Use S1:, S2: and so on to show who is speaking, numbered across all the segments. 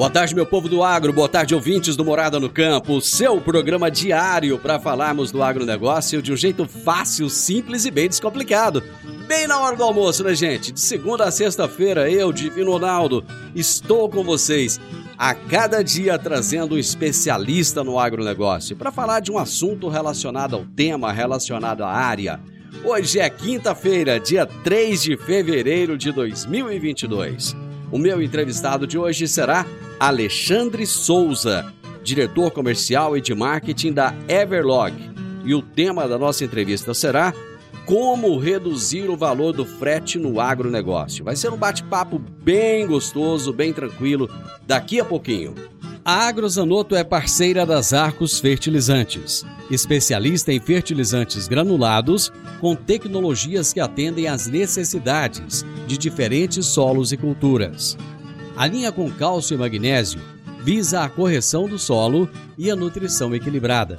S1: Boa tarde, meu povo do agro, boa tarde, ouvintes do Morada no Campo, seu programa diário para falarmos do agronegócio de um jeito fácil, simples e bem descomplicado. Bem na hora do almoço, né, gente? De segunda a sexta-feira, eu, Divino Ronaldo, estou com vocês a cada dia trazendo um especialista no agronegócio para falar de um assunto relacionado ao tema, relacionado à área. Hoje é quinta-feira, dia 3 de fevereiro de 2022. O meu entrevistado de hoje será Alexandre Souza, diretor comercial e de marketing da Everlog. E o tema da nossa entrevista será Como reduzir o valor do frete no agronegócio. Vai ser um bate-papo bem gostoso, bem tranquilo, daqui a pouquinho. A Agrozanoto é parceira das Arcos Fertilizantes, especialista em fertilizantes granulados com tecnologias que atendem às necessidades de diferentes solos e culturas. A linha com cálcio e magnésio visa a correção do solo e a nutrição equilibrada,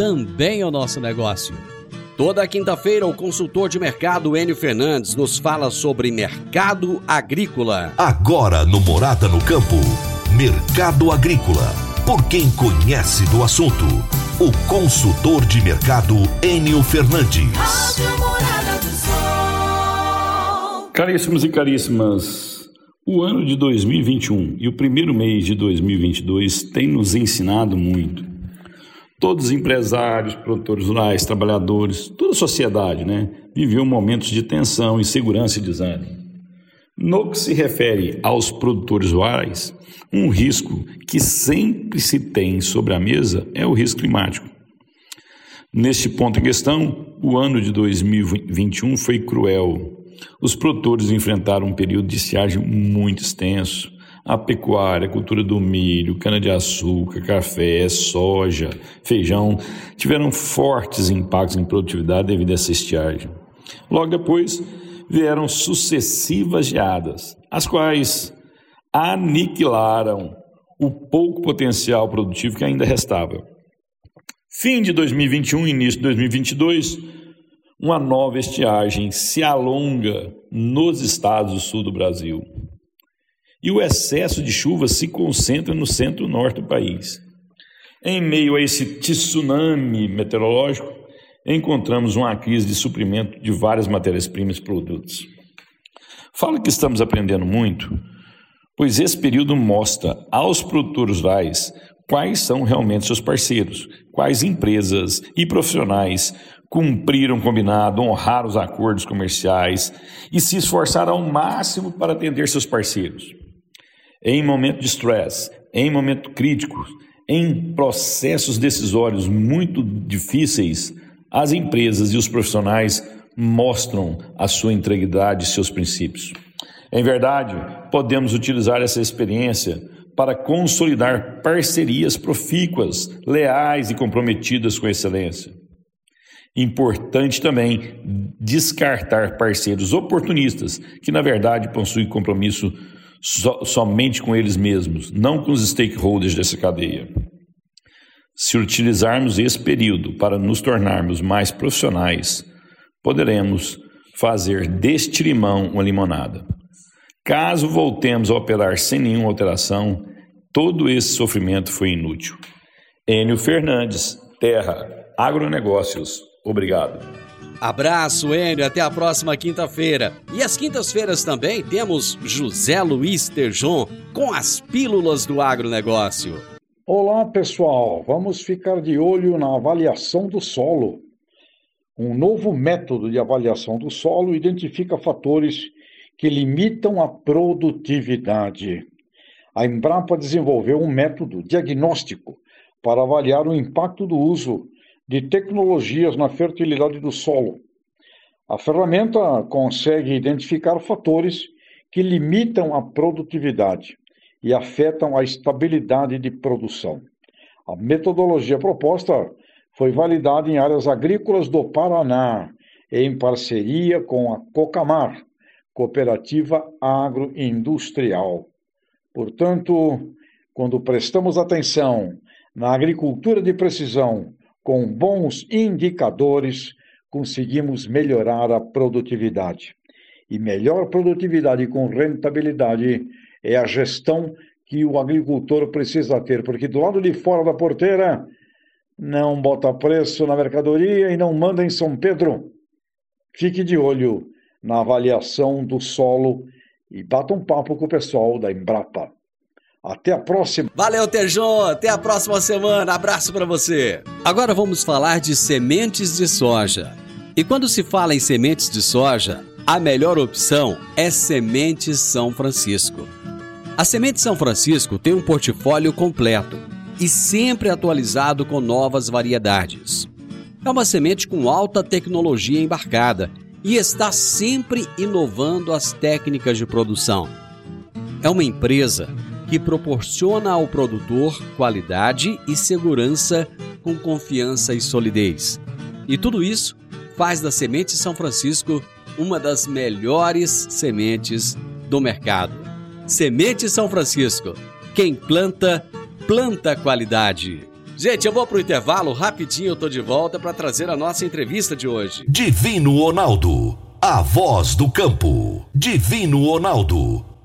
S1: também é o nosso negócio. Toda quinta-feira, o consultor de mercado Enio Fernandes nos fala sobre mercado agrícola.
S2: Agora no Morada no Campo. Mercado Agrícola. Por quem conhece do assunto. O consultor de mercado Enio Fernandes.
S3: Rádio Morada do Sol.
S4: Caríssimos e caríssimas, o ano de 2021 e o primeiro mês de 2022 tem nos ensinado muito. Todos os empresários, produtores rurais, trabalhadores, toda a sociedade, né, viveu momentos de tensão, insegurança e desânimo. No que se refere aos produtores rurais, um risco que sempre se tem sobre a mesa é o risco climático. Neste ponto em questão, o ano de 2021 foi cruel. Os produtores enfrentaram um período de estiagem muito extenso. A pecuária, a cultura do milho, cana-de-açúcar, café, soja, feijão tiveram fortes impactos em produtividade devido a essa estiagem. Logo depois vieram sucessivas geadas, as quais aniquilaram o pouco potencial produtivo que ainda restava. Fim de 2021 início de 2022, uma nova estiagem se alonga nos estados do sul do Brasil. E o excesso de chuva se concentra no centro-norte do país. Em meio a esse tsunami meteorológico, encontramos uma crise de suprimento de várias matérias-primas e produtos. Falo que estamos aprendendo muito, pois esse período mostra aos produtores rurais quais são realmente seus parceiros, quais empresas e profissionais cumpriram o combinado, honrar os acordos comerciais e se esforçaram ao máximo para atender seus parceiros. Em momento de estresse, em momento crítico, em processos decisórios muito difíceis, as empresas e os profissionais mostram a sua integridade e seus princípios. Em verdade, podemos utilizar essa experiência para consolidar parcerias profícuas, leais e comprometidas com excelência. Importante também descartar parceiros oportunistas, que na verdade possuem compromisso so, somente com eles mesmos, não com os stakeholders dessa cadeia. Se utilizarmos esse período para nos tornarmos mais profissionais, poderemos fazer deste limão uma limonada. Caso voltemos a operar sem nenhuma alteração, todo esse sofrimento foi inútil. Enio Fernandes, Terra, Agronegócios. Obrigado.
S1: Abraço, Enio. Até a próxima quinta-feira. E às quintas-feiras também temos José Luiz Terjon com as pílulas do agronegócio.
S5: Olá, pessoal. Vamos ficar de olho na avaliação do solo. Um novo método de avaliação do solo identifica fatores que limitam a produtividade. A Embrapa desenvolveu um método diagnóstico para avaliar o impacto do uso de tecnologias na fertilidade do solo. A ferramenta consegue identificar fatores que limitam a produtividade e afetam a estabilidade de produção. A metodologia proposta foi validada em áreas agrícolas do Paraná, em parceria com a Cocamar, Cooperativa Agroindustrial. Portanto, quando prestamos atenção na agricultura de precisão com bons indicadores, conseguimos melhorar a produtividade. E melhor produtividade com rentabilidade é a gestão que o agricultor precisa ter, porque do lado de fora da porteira não bota preço na mercadoria e não manda em São Pedro. Fique de olho na avaliação do solo e bata um papo com o pessoal da Embrapa. Até a próxima.
S1: Valeu, Tejon. Até a próxima semana. Abraço para você. Agora vamos falar de sementes de soja. E quando se fala em sementes de soja, a melhor opção é Sementes São Francisco. A Semente São Francisco tem um portfólio completo e sempre atualizado com novas variedades. É uma semente com alta tecnologia embarcada e está sempre inovando as técnicas de produção. É uma empresa que proporciona ao produtor qualidade e segurança com confiança e solidez. E tudo isso faz da Semente São Francisco uma das melhores sementes do mercado. Semente São Francisco. Quem planta, planta qualidade. Gente, eu vou pro intervalo, rapidinho eu tô de volta para trazer a nossa entrevista de hoje.
S2: Divino Ronaldo, a voz do campo. Divino Ronaldo,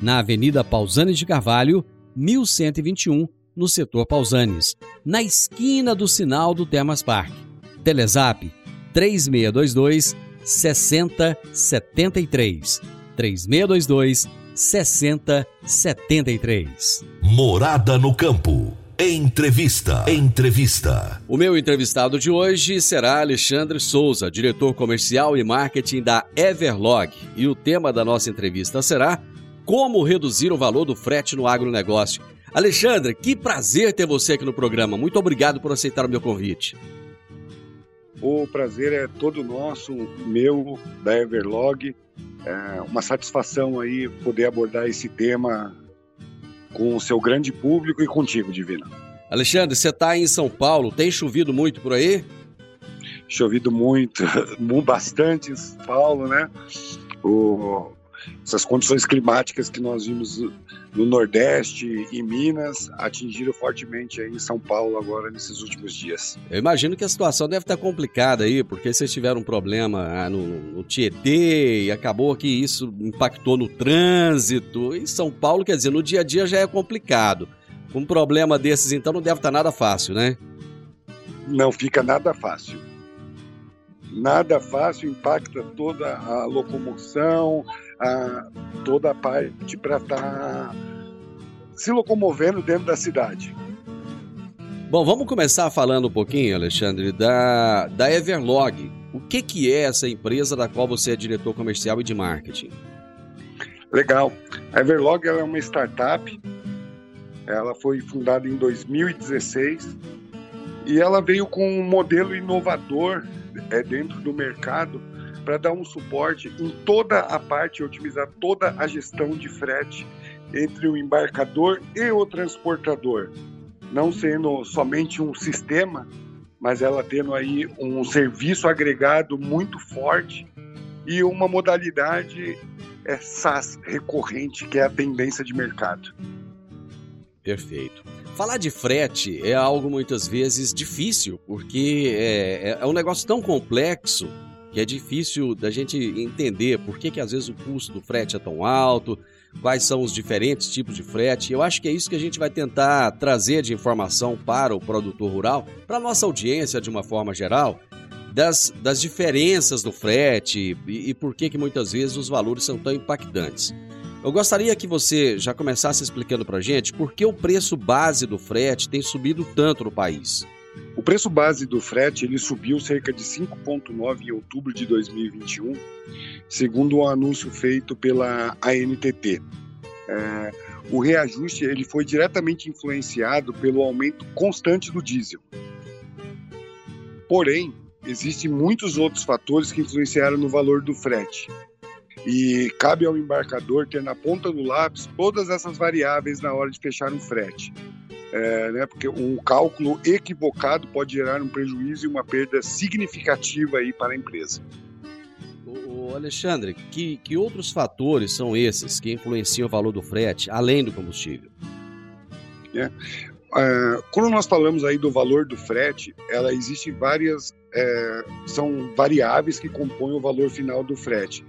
S1: na Avenida Pausanes de Carvalho, 1121, no setor Pausanes, na esquina do sinal do Termas Park. Telezap 3622 6073. 3622 6073.
S2: Morada no campo. Entrevista. Entrevista.
S1: O meu entrevistado de hoje será Alexandre Souza, diretor comercial e marketing da Everlog. E o tema da nossa entrevista será Como reduzir o valor do frete no agronegócio. Alexandre, que prazer ter você aqui no programa. Muito obrigado por aceitar o meu convite.
S6: O prazer é todo nosso, meu, da Everlog. É uma satisfação aí poder abordar esse tema com o seu grande público e contigo, Divina.
S1: Alexandre, você está em São Paulo, tem chovido muito por aí?
S6: Chovido muito, bastante em São Paulo, né? O, essas condições climáticas que nós vimos no Nordeste e Minas atingiram fortemente aí em São Paulo agora nesses últimos dias.
S1: Eu imagino que a situação deve estar complicada aí, porque vocês tiveram um problema ah, no, no Tietê e acabou que isso impactou no trânsito. Em São Paulo, quer dizer, no dia a dia já é complicado. Um problema desses, então, não deve estar nada fácil, né?
S6: Não fica nada fácil. Nada fácil, impacta toda a locomoção, a, toda a parte para estar tá se locomovendo dentro da cidade.
S1: Bom, vamos começar falando um pouquinho, Alexandre, da, da Everlog. O que, que é essa empresa da qual você é diretor comercial e de marketing?
S6: Legal. A Everlog é uma startup. Ela foi fundada em 2016 e ela veio com um modelo inovador é, dentro do mercado para dar um suporte em toda a parte, otimizar toda a gestão de frete entre o embarcador e o transportador, não sendo somente um sistema, mas ela tendo aí um serviço agregado muito forte e uma modalidade é SaaS recorrente, que é a tendência de mercado.
S1: Perfeito. Falar de frete é algo muitas vezes difícil, porque é, é um negócio tão complexo que é difícil da gente entender por que, que às vezes o custo do frete é tão alto, quais são os diferentes tipos de frete. Eu acho que é isso que a gente vai tentar trazer de informação para o produtor rural, para a nossa audiência de uma forma geral, das, das diferenças do frete e, e por que, que muitas vezes os valores são tão impactantes. Eu gostaria que você já começasse explicando para a gente por que o preço base do frete tem subido tanto no país.
S6: O preço base do frete ele subiu cerca de 5,9 em outubro de 2021, segundo o um anúncio feito pela ANTT. É, o reajuste ele foi diretamente influenciado pelo aumento constante do diesel. Porém, existem muitos outros fatores que influenciaram no valor do frete. E cabe ao embarcador ter na ponta do lápis todas essas variáveis na hora de fechar um frete é, né, porque um cálculo equivocado pode gerar um prejuízo e uma perda significativa aí para a empresa.
S1: O Alexandre, que, que outros fatores são esses que influenciam o valor do frete, além do combustível?
S6: É, é, quando nós falamos aí do valor do frete, ela existe várias, é, são variáveis que compõem o valor final do frete.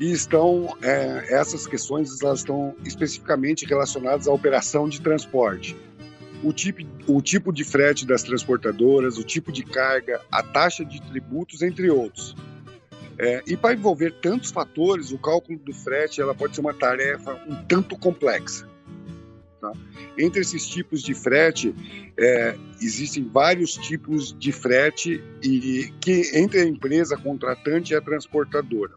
S6: E estão, é, essas questões elas estão especificamente relacionadas à operação de transporte o tipo, o tipo de frete das transportadoras, o tipo de carga, a taxa de tributos, entre outros. É, e para envolver tantos fatores, o cálculo do frete ela pode ser uma tarefa um tanto complexa. Tá? Entre esses tipos de frete, é, existem vários tipos de frete e que entre a empresa contratante e a transportadora,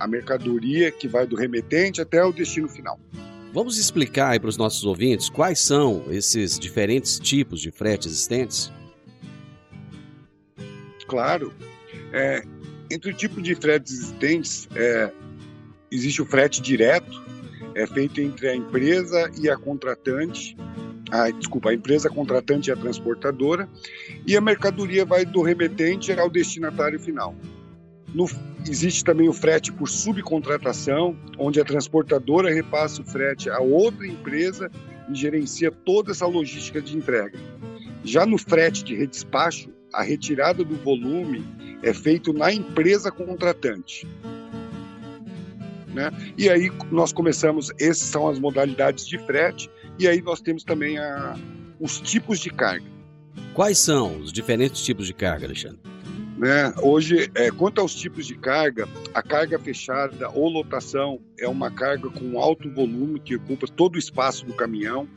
S6: a mercadoria que vai do remetente até o destino final.
S1: Vamos explicar aí para os nossos ouvintes quais são esses diferentes tipos de frete existentes?
S6: Claro. É, entre o tipo de fretes existentes, é, existe o frete direto, é feito entre a empresa e a contratante, a, desculpa, a empresa contratante e a transportadora, e a mercadoria vai do remetente ao destinatário final. No, existe também o frete por subcontratação, onde a transportadora repassa o frete a outra empresa e gerencia toda essa logística de entrega. Já no frete de redespacho, a retirada do volume é feito na empresa contratante. Né? E aí nós começamos, essas são as modalidades de frete, e aí nós temos também a, os tipos de carga.
S1: Quais são os diferentes tipos de carga, Alexandre?
S6: Né? Hoje, é, quanto aos tipos de carga, a carga fechada ou lotação é uma carga com alto volume que ocupa todo o espaço do caminhão.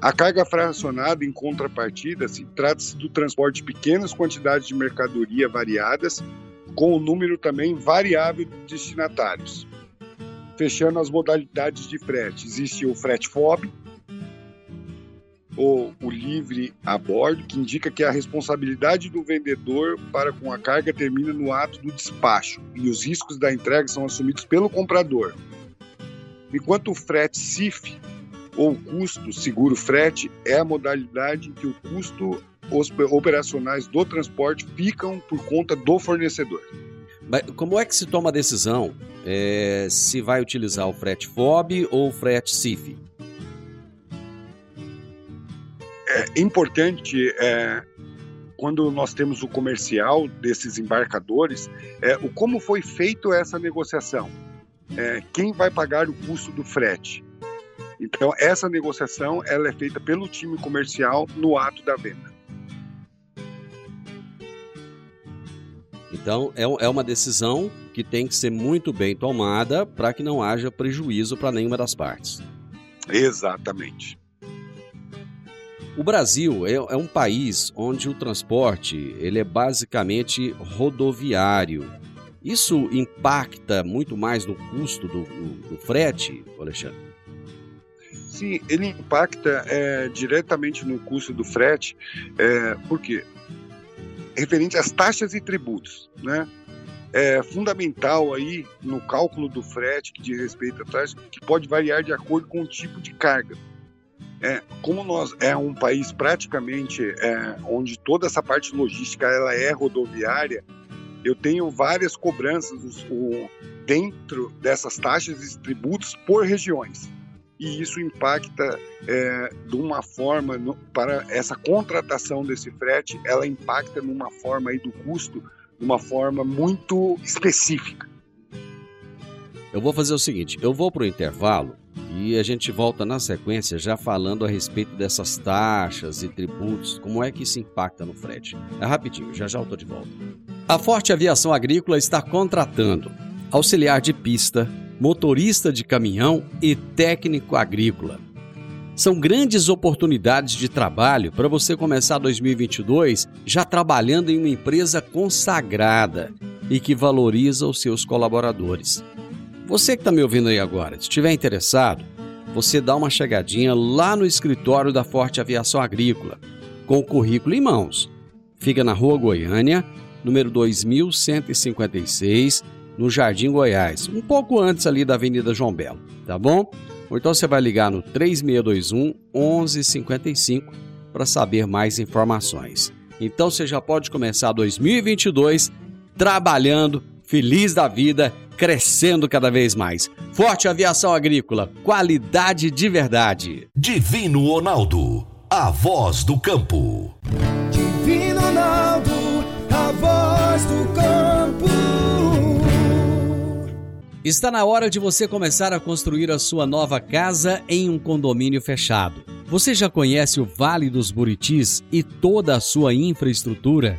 S6: A carga fracionada, em contrapartida, se trata-se do transporte de pequenas quantidades de mercadoria variadas, com o um número também variável de destinatários. Fechando as modalidades de frete, existe o frete FOB, ou o livre a bordo, que indica que a responsabilidade do vendedor para com a carga termina no ato do despacho e os riscos da entrega são assumidos pelo comprador. Enquanto o frete CIF, ou custo seguro frete, é a modalidade em que o custo operacionais do transporte ficam por conta do fornecedor.
S1: Como é que se toma a decisão é, se vai utilizar o frete FOB ou o frete CIF.
S6: É importante, é, quando nós temos o comercial desses embarcadores, é, o como foi feito essa negociação. É, quem vai pagar o custo do frete? Então, essa negociação ela é feita pelo time comercial no ato da venda.
S1: Então, é, é uma decisão que tem que ser muito bem tomada para que não haja prejuízo para nenhuma das partes.
S6: Exatamente.
S1: O Brasil é, é, um país onde o transporte ele é basicamente rodoviário. Isso impacta muito mais no custo do, do, do frete, Alexandre?
S6: Sim, ele impacta é, diretamente no custo do frete, é, porque referente às taxas e tributos, né? É fundamental aí no cálculo do frete que diz respeito à taxa, que pode variar de acordo com o tipo de carga. É, como nós é um país praticamente é, onde toda essa parte logística ela é rodoviária, eu tenho várias cobranças o, dentro dessas taxas e tributos por regiões e isso impacta é, de uma forma no, para essa contratação desse frete, ela impacta numa forma aí do custo, de uma forma muito específica.
S1: Eu vou fazer o seguinte, eu vou para o intervalo e a gente volta na sequência já falando a respeito dessas taxas e tributos, como é que isso impacta no frete. É rapidinho, já já eu estou de volta. A Forte Aviação Agrícola está contratando auxiliar de pista, motorista de caminhão e técnico agrícola. São grandes oportunidades de trabalho para você começar 2022 já trabalhando em uma empresa consagrada e que valoriza os seus colaboradores. Você que está me ouvindo aí agora, se estiver interessado, você dá uma chegadinha lá no escritório da Forte Aviação Agrícola, com o currículo em mãos. Fica na Rua Goiânia, número 2156, no Jardim Goiás, um pouco antes ali da Avenida João Belo, tá bom? Ou então você vai ligar no 3621 1155 para saber mais informações. Então você já pode começar 2022 trabalhando, feliz da vida, crescendo cada vez mais. Forte Aviação Agrícola, qualidade de verdade.
S2: Divino Ronaldo, a voz do campo.
S3: Divino Ronaldo, a voz do campo.
S1: Está na hora de você começar a construir a sua nova casa em um condomínio fechado. Você já conhece o Vale dos Buritis e toda a sua infraestrutura?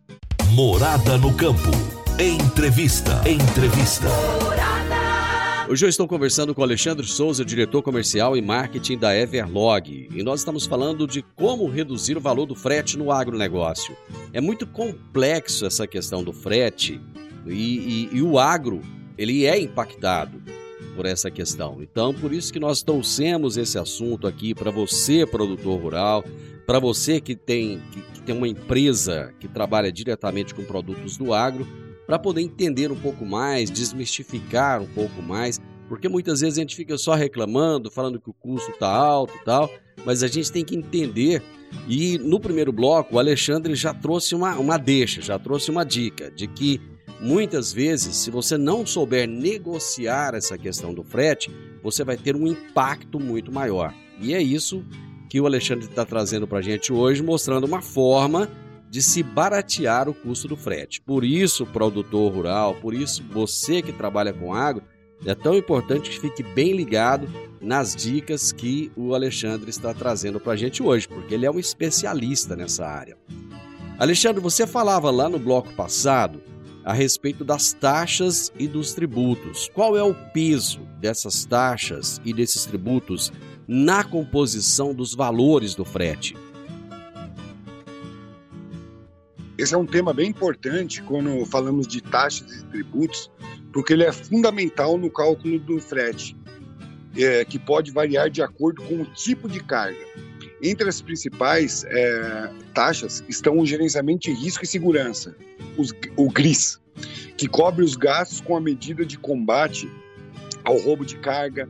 S2: Morada no campo. Entrevista. Entrevista.
S1: Hoje eu estou conversando com Alexandre Souza, diretor comercial e marketing da Everlog, e nós estamos falando de como reduzir o valor do frete no agronegócio. É muito complexo essa questão do frete e, e, e o agro ele é impactado por essa questão. Então, por isso que nós trouxemos esse assunto aqui para você, produtor rural, para você que tem, que, que, tem uma empresa que trabalha diretamente com produtos do agro, para poder entender um pouco mais, desmistificar um pouco mais, porque muitas vezes a gente fica só reclamando, falando que o custo está alto e tal, mas a gente tem que entender. E no primeiro bloco, o Alexandre já trouxe uma, uma deixa, já trouxe uma dica de que Muitas vezes, se você não souber negociar essa questão do frete, você vai ter um impacto muito maior. E é isso que o Alexandre está trazendo para a gente hoje, mostrando uma forma de se baratear o custo do frete. Por isso, produtor rural, por isso você que trabalha com agro, é tão importante que fique bem ligado nas dicas que o Alexandre está trazendo para a gente hoje, porque ele é um especialista nessa área. Alexandre, você falava lá no bloco passado a respeito das taxas e dos tributos. Qual é o peso dessas taxas e desses tributos na composição dos valores do frete?
S6: Esse é um tema bem importante quando falamos de taxas e tributos, porque ele é fundamental no cálculo do frete, é, que pode variar de acordo com o tipo de carga. Entre as principais é, taxas estão o gerenciamento de risco e segurança, os, o GRIS, que cobre os gastos com a medida de combate ao roubo de carga,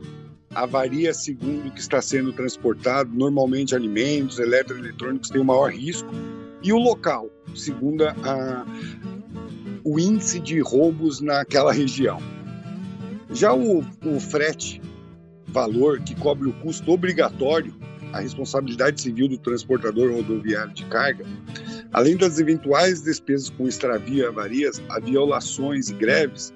S6: avaria segundo o que está sendo transportado, normalmente alimentos, eletroeletrônicos têm o maior risco, e o local, segundo a, o índice de roubos naquela região. Já o, o frete, valor que cobre o custo obrigatório, a responsabilidade civil do transportador rodoviário de carga, além das eventuais despesas com extravio avarias, a violações e greves,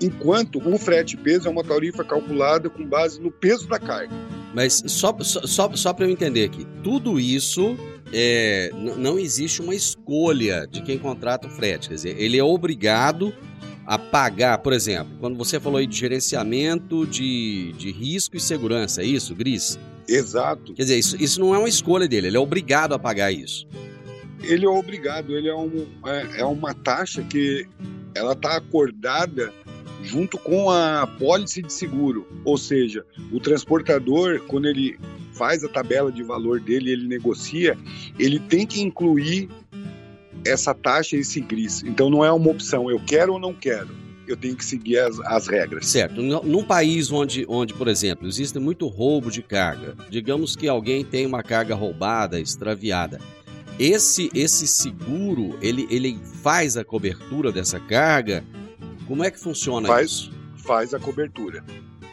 S6: enquanto o frete peso é uma tarifa calculada com base no peso da carga.
S1: Mas só, só, só para eu entender aqui, tudo isso é, não existe uma escolha de quem contrata o frete. Quer dizer, ele é obrigado a pagar, por exemplo, quando você falou aí de gerenciamento de, de risco e segurança, é isso, Gris?
S6: Exato.
S1: Quer dizer, isso, isso não é uma escolha dele, ele é obrigado a pagar isso.
S6: Ele é obrigado, ele é, um, é, é uma taxa que ela está acordada junto com a pólice de seguro. Ou seja, o transportador, quando ele faz a tabela de valor dele, ele negocia, ele tem que incluir essa taxa, esse gris. Então não é uma opção, eu quero ou não quero. Eu tenho que seguir as, as regras.
S1: Certo. Num país onde, onde, por exemplo, existe muito roubo de carga, digamos que alguém tem uma carga roubada, extraviada. Esse, esse seguro, ele, ele faz a cobertura dessa carga como é que funciona
S6: faz,
S1: isso?
S6: Faz a cobertura.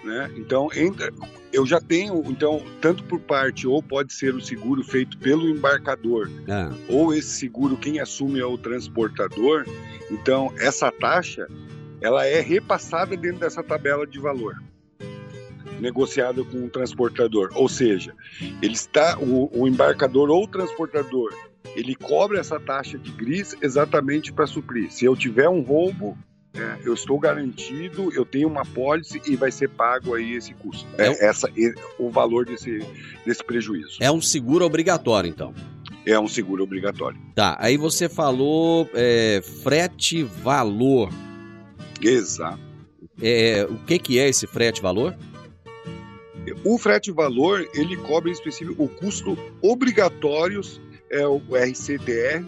S6: Né? Então, entra, eu já tenho, então, tanto por parte, ou pode ser o seguro feito pelo embarcador, ah. ou esse seguro quem assume é o transportador. Então, essa taxa, ela é repassada dentro dessa tabela de valor negociada com o transportador. Ou seja, ele está o, o embarcador ou o transportador, ele cobra essa taxa de gris exatamente para suprir. Se eu tiver um roubo, é, eu estou garantido, eu tenho uma pólice e vai ser pago aí esse custo. É, é essa, o valor desse, desse prejuízo.
S1: É um seguro obrigatório, então.
S6: É um seguro obrigatório.
S1: Tá, aí você falou é, frete valor.
S6: Exato.
S1: É, o que, que é esse frete valor?
S6: O frete valor, ele cobre em específico o custo obrigatórios, é o RCTR,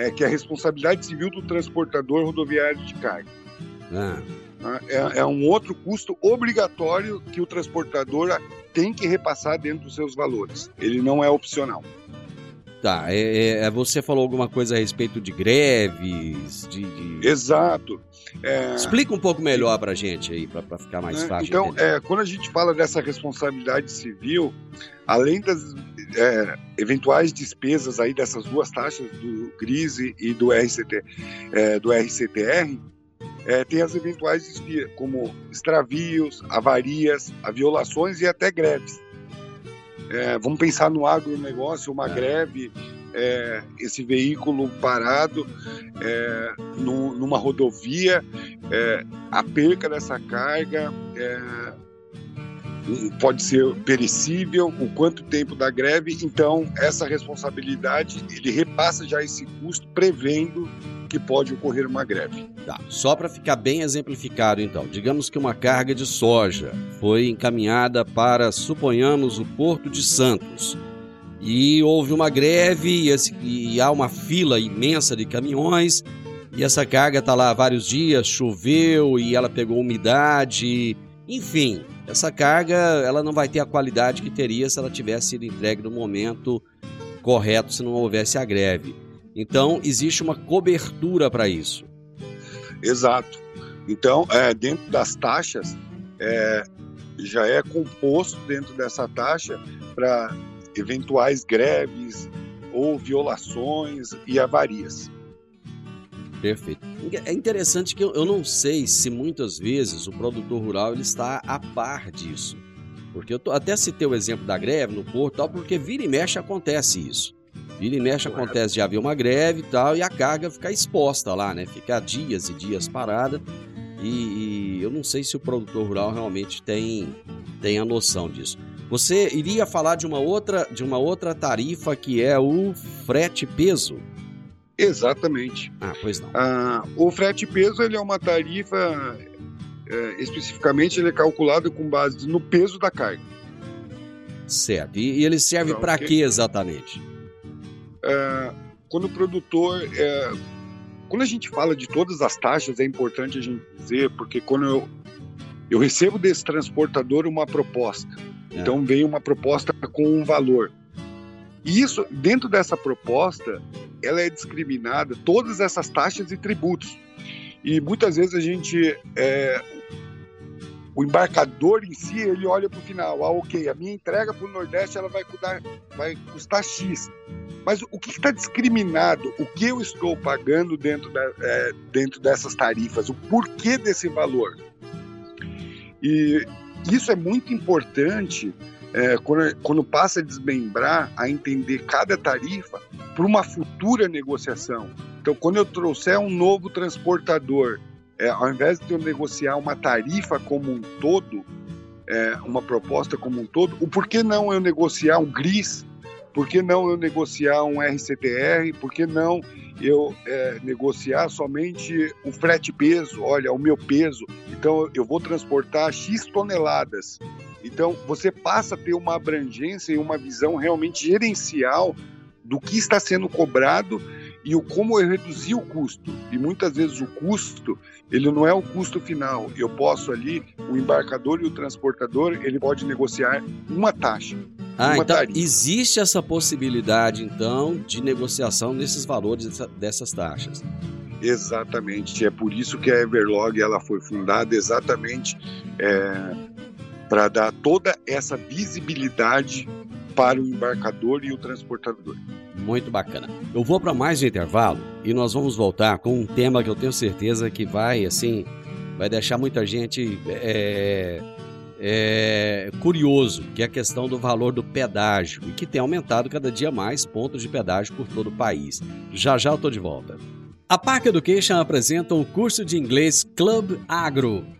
S6: é, que é a responsabilidade civil do transportador rodoviário de carga. Ah. É, é, um outro custo obrigatório que o transportador tem que repassar dentro dos seus valores. Ele não é opcional.
S1: Tá, é, é, é você falou alguma coisa a respeito de greves, de... de...
S6: Exato.
S1: É... Explica um pouco melhor para a gente aí, para ficar mais é, fácil.
S6: Então, é, quando a gente fala dessa responsabilidade civil, além das é, eventuais despesas aí dessas duas taxas do GRISE e do RCT, é, do RCTR, é, tem as eventuais desvias, como extravios, avarias, violações e até greves. É, vamos pensar no agronegócio, uma é. greve, é, esse veículo parado é, no, numa rodovia, é, a perca dessa carga pode ser perecível, o quanto tempo da greve, então essa responsabilidade ele repassa já esse custo prevendo que pode ocorrer uma greve.
S1: Tá. Só para ficar bem exemplificado, então, digamos que uma carga de soja foi encaminhada para, suponhamos, o Porto de Santos. E houve uma greve e, esse, e há uma fila imensa de caminhões. E essa carga está lá há vários dias, choveu e ela pegou umidade. Enfim, essa carga ela não vai ter a qualidade que teria se ela tivesse sido entregue no momento correto, se não houvesse a greve. Então, existe uma cobertura para isso.
S6: Exato. Então, é, dentro das taxas, é, já é composto dentro dessa taxa para eventuais greves ou violações e avarias.
S1: Perfeito. É interessante que eu, não sei se muitas vezes o produtor rural ele está a par disso. Porque eu tô, até citei o exemplo da greve no porto, tal, porque vira e mexe acontece isso. Vira e mexe acontece de haver uma greve e tal, e a carga fica exposta lá, né? Fica dias e dias parada. E, e, eu não sei se o produtor rural realmente tem, tem a noção disso. Você iria falar de uma outra, de uma outra tarifa que é o frete peso.
S6: Exatamente.
S1: Ah, pois não.
S6: Ah, o frete peso ele é uma tarifa, é, especificamente ele é calculado com base no peso da carga.
S1: Certo. E, e ele serve
S6: Então,
S1: para quê exatamente?
S6: É, quando o produtor. é, quando a gente fala de todas as taxas, é importante a gente dizer, porque quando eu, eu recebo desse transportador uma proposta,
S1: É.
S6: então vem uma proposta com um valor. E isso, dentro dessa proposta, ela é discriminada, todas essas taxas e tributos. E muitas vezes a gente. é, o embarcador em si, ele olha para o final, ah, ok, a minha entrega para o Nordeste ela vai, custar, vai custar X. Mas o que está discriminado? O que eu estou pagando dentro, da, é, dentro dessas tarifas? O porquê desse valor? E isso é muito importante é, quando, quando passa a desmembrar, a entender cada tarifa para uma futura negociação. Então, quando eu trouxer um novo transportador, é, ao invés de eu negociar uma tarifa como um todo, é, uma proposta como um todo, o porquê não eu negociar um GRIS? Por que não eu negociar um RCTR? Por que não eu é, negociar somente o frete peso? Olha, o meu peso. Então eu vou transportar X toneladas. Então você passa a ter uma abrangência e uma visão realmente gerencial do que está sendo cobrado e o como eu reduzir o custo. E muitas vezes o custo ele não é o custo final. Eu posso ali, o embarcador e o transportador, ele pode negociar uma taxa.
S1: Ah,
S6: uma
S1: então
S6: tarifa.
S1: existe essa possibilidade, então, de negociação nesses valores dessa- dessas taxas.
S6: Exatamente. É por isso que a Everlog ela foi fundada exatamente para dar toda essa visibilidade para o embarcador e o transportador.
S1: Muito bacana. Eu vou para mais um intervalo e nós vamos voltar com um tema que eu tenho certeza que vai, assim, vai deixar muita gente é, é, curioso, que é a questão do valor do pedágio e que tem aumentado cada dia mais pontos de pedágio por todo o país. Já já eu tô de volta. A Park Education apresenta o curso de inglês Club Agro.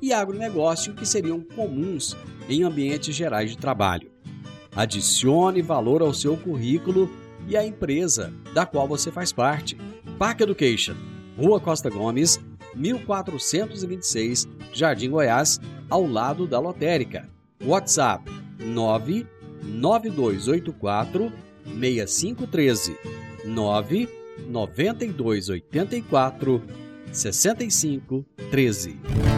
S1: e agronegócio que seriam comuns em ambientes gerais de trabalho. Adicione valor ao seu currículo e à empresa da qual você faz parte. Park Education, Rua Costa Gomes, 1426, Jardim Goiás, ao lado da lotérica. WhatsApp 99284 6513 99284 6513.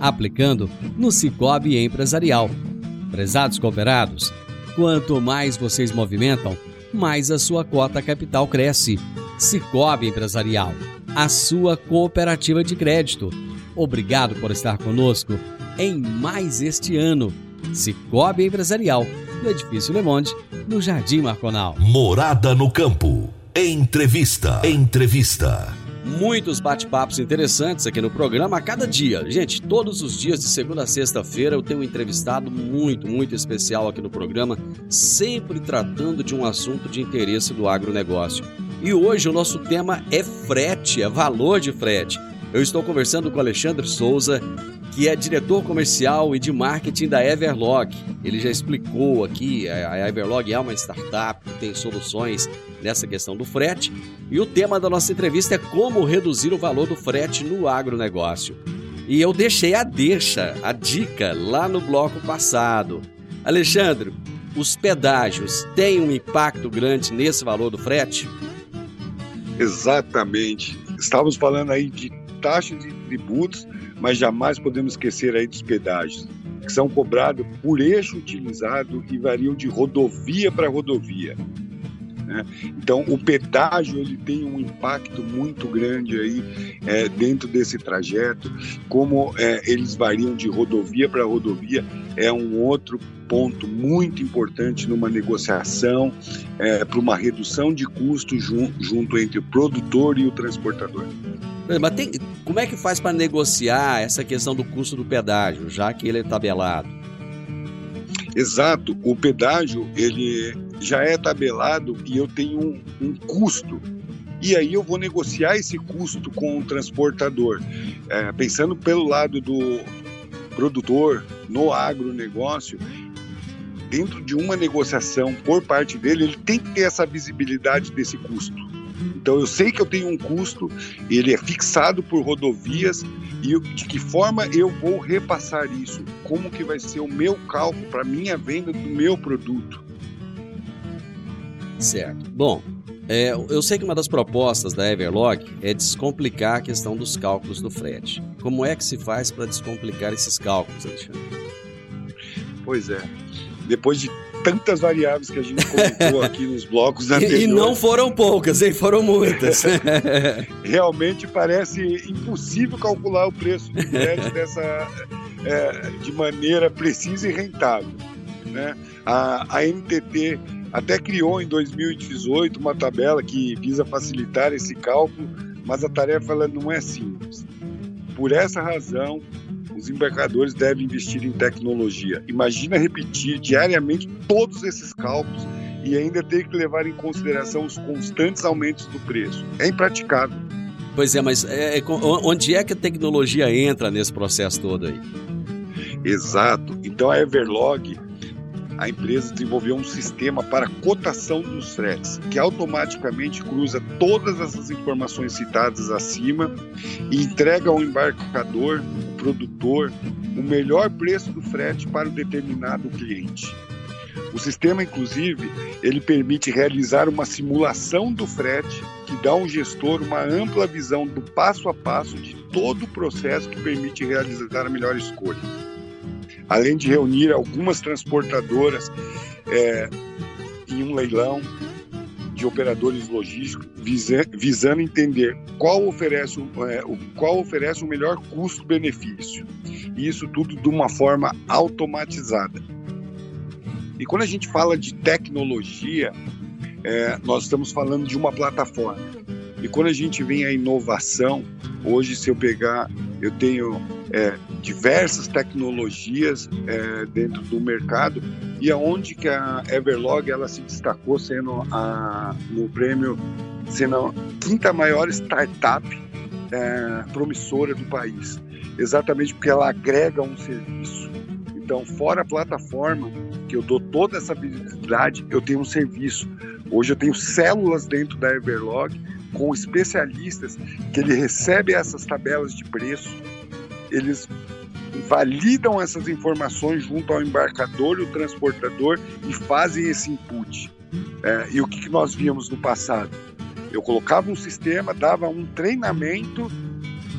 S1: aplicando no Cicobi Empresarial. Prezados cooperados, quanto mais vocês movimentam, mais a sua cota capital cresce. Cicobi Empresarial, a sua cooperativa de crédito. Obrigado por estar conosco em mais este ano. Cicobi Empresarial, no Edifício Le Monde, no Jardim Marconal.
S2: Morada no campo. Entrevista. Entrevista.
S1: Muitos bate-papos interessantes aqui no programa a cada dia. Gente, todos os dias, de segunda a sexta-feira, eu tenho um entrevistado muito, muito especial aqui no programa, sempre tratando de um assunto de interesse do agronegócio. E hoje o nosso tema é frete, é valor de frete. Eu estou conversando com Alexandre Souza, que é diretor comercial e de marketing da Everlog. Ele já explicou aqui, a Everlog é uma startup que tem soluções nessa questão do frete. E o tema da nossa entrevista é como reduzir o valor do frete no agronegócio. E eu deixei a deixa, a dica, lá no bloco passado. Alexandre, os pedágios têm um impacto grande nesse valor do frete?
S6: Exatamente. Estávamos falando aí de taxas e tributos, mas jamais podemos esquecer aí dos pedágios, que são cobrados por eixo utilizado e variam de rodovia para rodovia. Né? Então, o pedágio ele tem um impacto muito grande aí é, dentro desse trajeto, como é, eles variam de rodovia para rodovia, é um outro ponto muito importante numa negociação é, para uma redução de custo jun, junto entre o produtor e o transportador.
S1: Mas tem, como é que faz para negociar essa questão do custo do pedágio, já que ele é tabelado?
S6: Exato, o pedágio ele já é tabelado e eu tenho um, um custo. E aí eu vou negociar esse custo com o transportador. É, pensando pelo lado do produtor no agronegócio, dentro de uma negociação por parte dele, ele tem que ter essa visibilidade desse custo. Então eu sei que eu tenho um custo, ele é fixado por rodovias e de que forma eu vou repassar isso? Como que vai ser o meu cálculo para minha venda do meu produto?
S1: Certo. Bom, é, eu sei que uma das propostas da Everlog é descomplicar a questão dos cálculos do frete. Como é que se faz para descomplicar esses cálculos, Alexandre?
S6: Pois é. Depois de tantas variáveis que a gente comentou aqui nos blocos anteriores.
S1: E, não foram poucas, hein? Foram muitas.
S6: Realmente parece impossível calcular o preço do frete dessa, é, de maneira precisa e rentável. Né? A, a NTT até criou em 2018 uma tabela que visa facilitar esse cálculo, mas a tarefa ela não é simples. Por essa razão, os embarcadores devem investir em tecnologia. Imagina repetir diariamente todos esses cálculos e ainda ter que levar em consideração os constantes aumentos do preço. É impraticável.
S1: Pois é, mas é, é onde é que a tecnologia entra nesse processo todo aí?
S6: Exato. Então a Everlog a empresa desenvolveu um sistema para cotação dos fretes, que automaticamente cruza todas essas informações citadas acima e entrega ao embarcador, produtor, o melhor preço do frete para o determinado cliente. O sistema, inclusive, ele permite realizar uma simulação do frete que dá ao gestor uma ampla visão do passo a passo de todo o processo que permite realizar a melhor escolha além de reunir algumas transportadoras é, em um leilão de operadores logísticos, visa, visando entender qual oferece, é, o, qual oferece o melhor custo-benefício. E isso tudo de uma forma automatizada. E quando a gente fala de tecnologia, é, nós estamos falando de uma plataforma. E quando a gente vem a inovação, hoje se eu pegar, eu tenho é, diversas tecnologias é, dentro do mercado e aonde que a Everlog ela se destacou sendo a, no prêmio sendo a quinta maior startup é, promissora do país, exatamente porque ela agrega um serviço. Então, fora a plataforma que eu dou toda essa visibilidade, eu tenho um serviço. Hoje eu tenho células dentro da Everlog com especialistas que ele recebe essas tabelas de preço eles validam essas informações junto ao embarcador e o transportador e fazem esse input. É, e o que, que nós víamos no passado? Eu colocava um sistema, dava um treinamento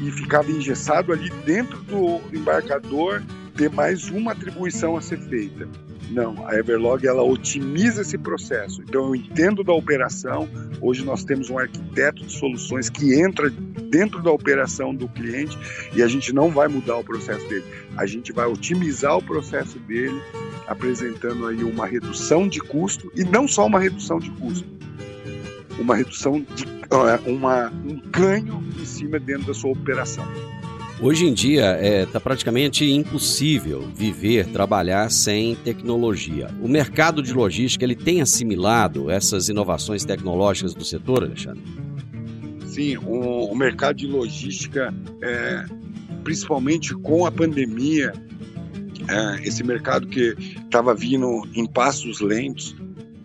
S6: e ficava engessado ali dentro do embarcador ter mais uma atribuição a ser feita. Não, a Everlog ela otimiza esse processo. Então eu entendo da operação. Hoje nós temos um arquiteto de soluções que entra dentro da operação do cliente e a gente não vai mudar o processo dele. A gente vai otimizar o processo dele, apresentando aí uma redução de custo e não só uma redução de custo, uma redução de uma, um ganho em cima dentro da sua operação.
S1: Hoje em dia está é, tá praticamente impossível viver, trabalhar sem tecnologia. O mercado de logística ele tem assimilado essas inovações tecnológicas do setor, Alexandre?
S6: Sim, o, o mercado de logística, é, principalmente com a pandemia, é, esse mercado que estava vindo em passos lentos,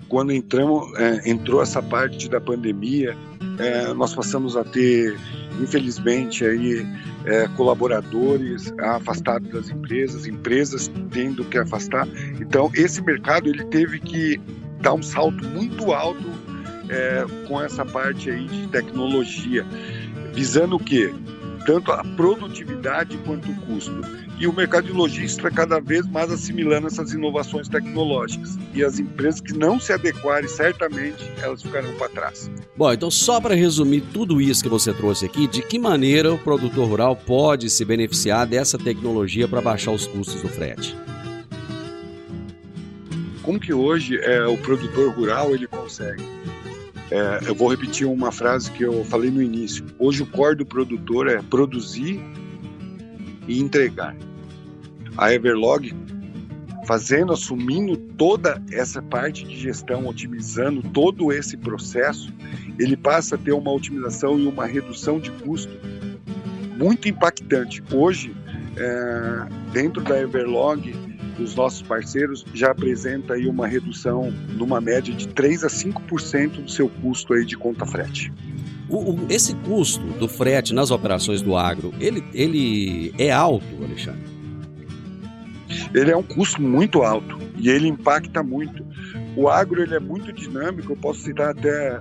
S6: quando entramos, é, entrou essa parte da pandemia, é, nós passamos a ter infelizmente aí é, colaboradores afastados das empresas, empresas tendo que afastar. Então esse mercado ele teve que dar um salto muito alto é, com essa parte aí de tecnologia, visando o quê? Tanto a produtividade quanto o custo. E o mercado de logística cada vez mais assimilando essas inovações tecnológicas. E as empresas que não se adequarem, certamente, elas ficarão para trás.
S1: Bom, então só para resumir tudo isso que você trouxe aqui, de que maneira o produtor rural pode se beneficiar dessa tecnologia para baixar os custos do frete?
S6: Como que hoje é, o produtor rural ele consegue? É, eu vou repetir uma frase que eu falei no início. Hoje o core do produtor é produzir e entregar. A Everlog, fazendo, assumindo toda essa parte de gestão, otimizando todo esse processo, ele passa a ter uma otimização e uma redução de custo muito impactante. Hoje, é, dentro da Everlog, os nossos parceiros já apresenta aí uma redução numa média de 3 a 5% do seu custo aí de conta frete.
S1: O, o, esse custo do frete nas operações do agro, ele, ele é alto, Alexandre?
S6: Ele é um custo muito alto e ele impacta muito. O agro ele é muito dinâmico, eu posso citar até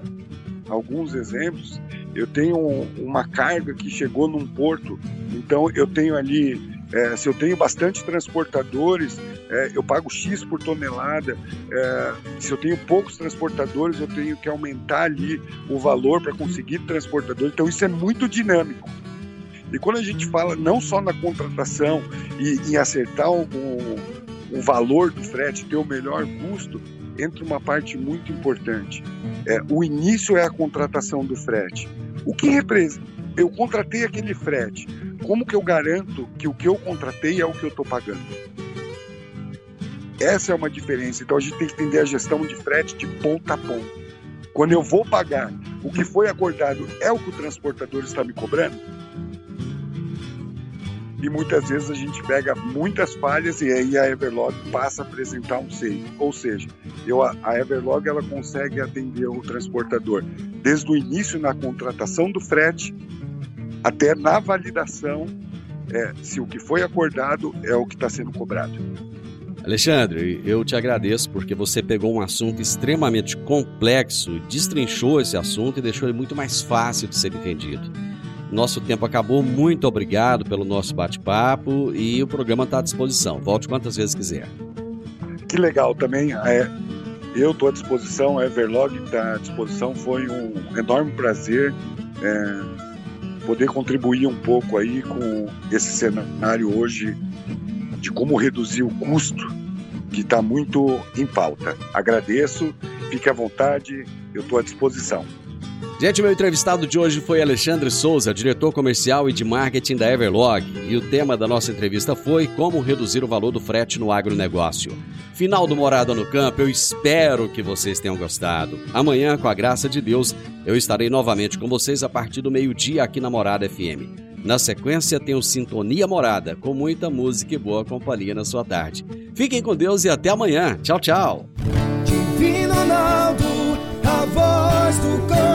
S6: alguns exemplos. Eu tenho uma carga que chegou num porto, então eu tenho ali é, se eu tenho bastante transportadores, é, eu pago X por tonelada. É, se eu tenho poucos transportadores, eu tenho que aumentar ali o valor para conseguir transportadores. Então, isso é muito dinâmico. E quando a gente fala não só na contratação e em acertar o, o valor do frete, ter o melhor custo, entra uma parte muito importante. É, o início é a contratação do frete. O que representa? Eu contratei aquele frete como que eu garanto que o que eu contratei é o que eu estou pagando? Essa é uma diferença. Então a gente tem que entender a gestão de frete de ponta a ponta. Quando eu vou pagar, o que foi acordado é o que o transportador está me cobrando? E muitas vezes a gente pega muitas falhas e aí a Everlog passa a apresentar um save. Ou seja, eu, a Everlog ela consegue atender o transportador desde o início na contratação do frete até na validação é, se o que foi acordado é o que está sendo cobrado.
S1: Alexandre, eu te agradeço porque você pegou um assunto extremamente complexo, destrinchou esse assunto e deixou ele muito mais fácil de ser entendido. Nosso tempo acabou, muito obrigado pelo nosso bate-papo e o programa está à disposição. Volte quantas vezes quiser.
S6: Que legal também. É, eu estou à disposição, a Everlog está à disposição. Foi um enorme prazer. É, poder contribuir um pouco aí com esse cenário hoje de como reduzir o custo que está muito em pauta. Agradeço, fique à vontade, eu estou à disposição.
S1: Gente, meu entrevistado de hoje foi Alexandre Souza, diretor comercial e de marketing da Everlog. E o tema da nossa entrevista foi como reduzir o valor do frete no agronegócio. Final do Morada no Campo, eu espero que vocês tenham gostado. Amanhã, com a graça de Deus, eu estarei novamente com vocês a partir do meio-dia aqui na Morada FM. Na sequência, tem o Sintonia Morada, com muita música e boa companhia na sua tarde. Fiquem com Deus e até amanhã. Tchau, tchau.
S3: Divino Ronaldo, a voz do.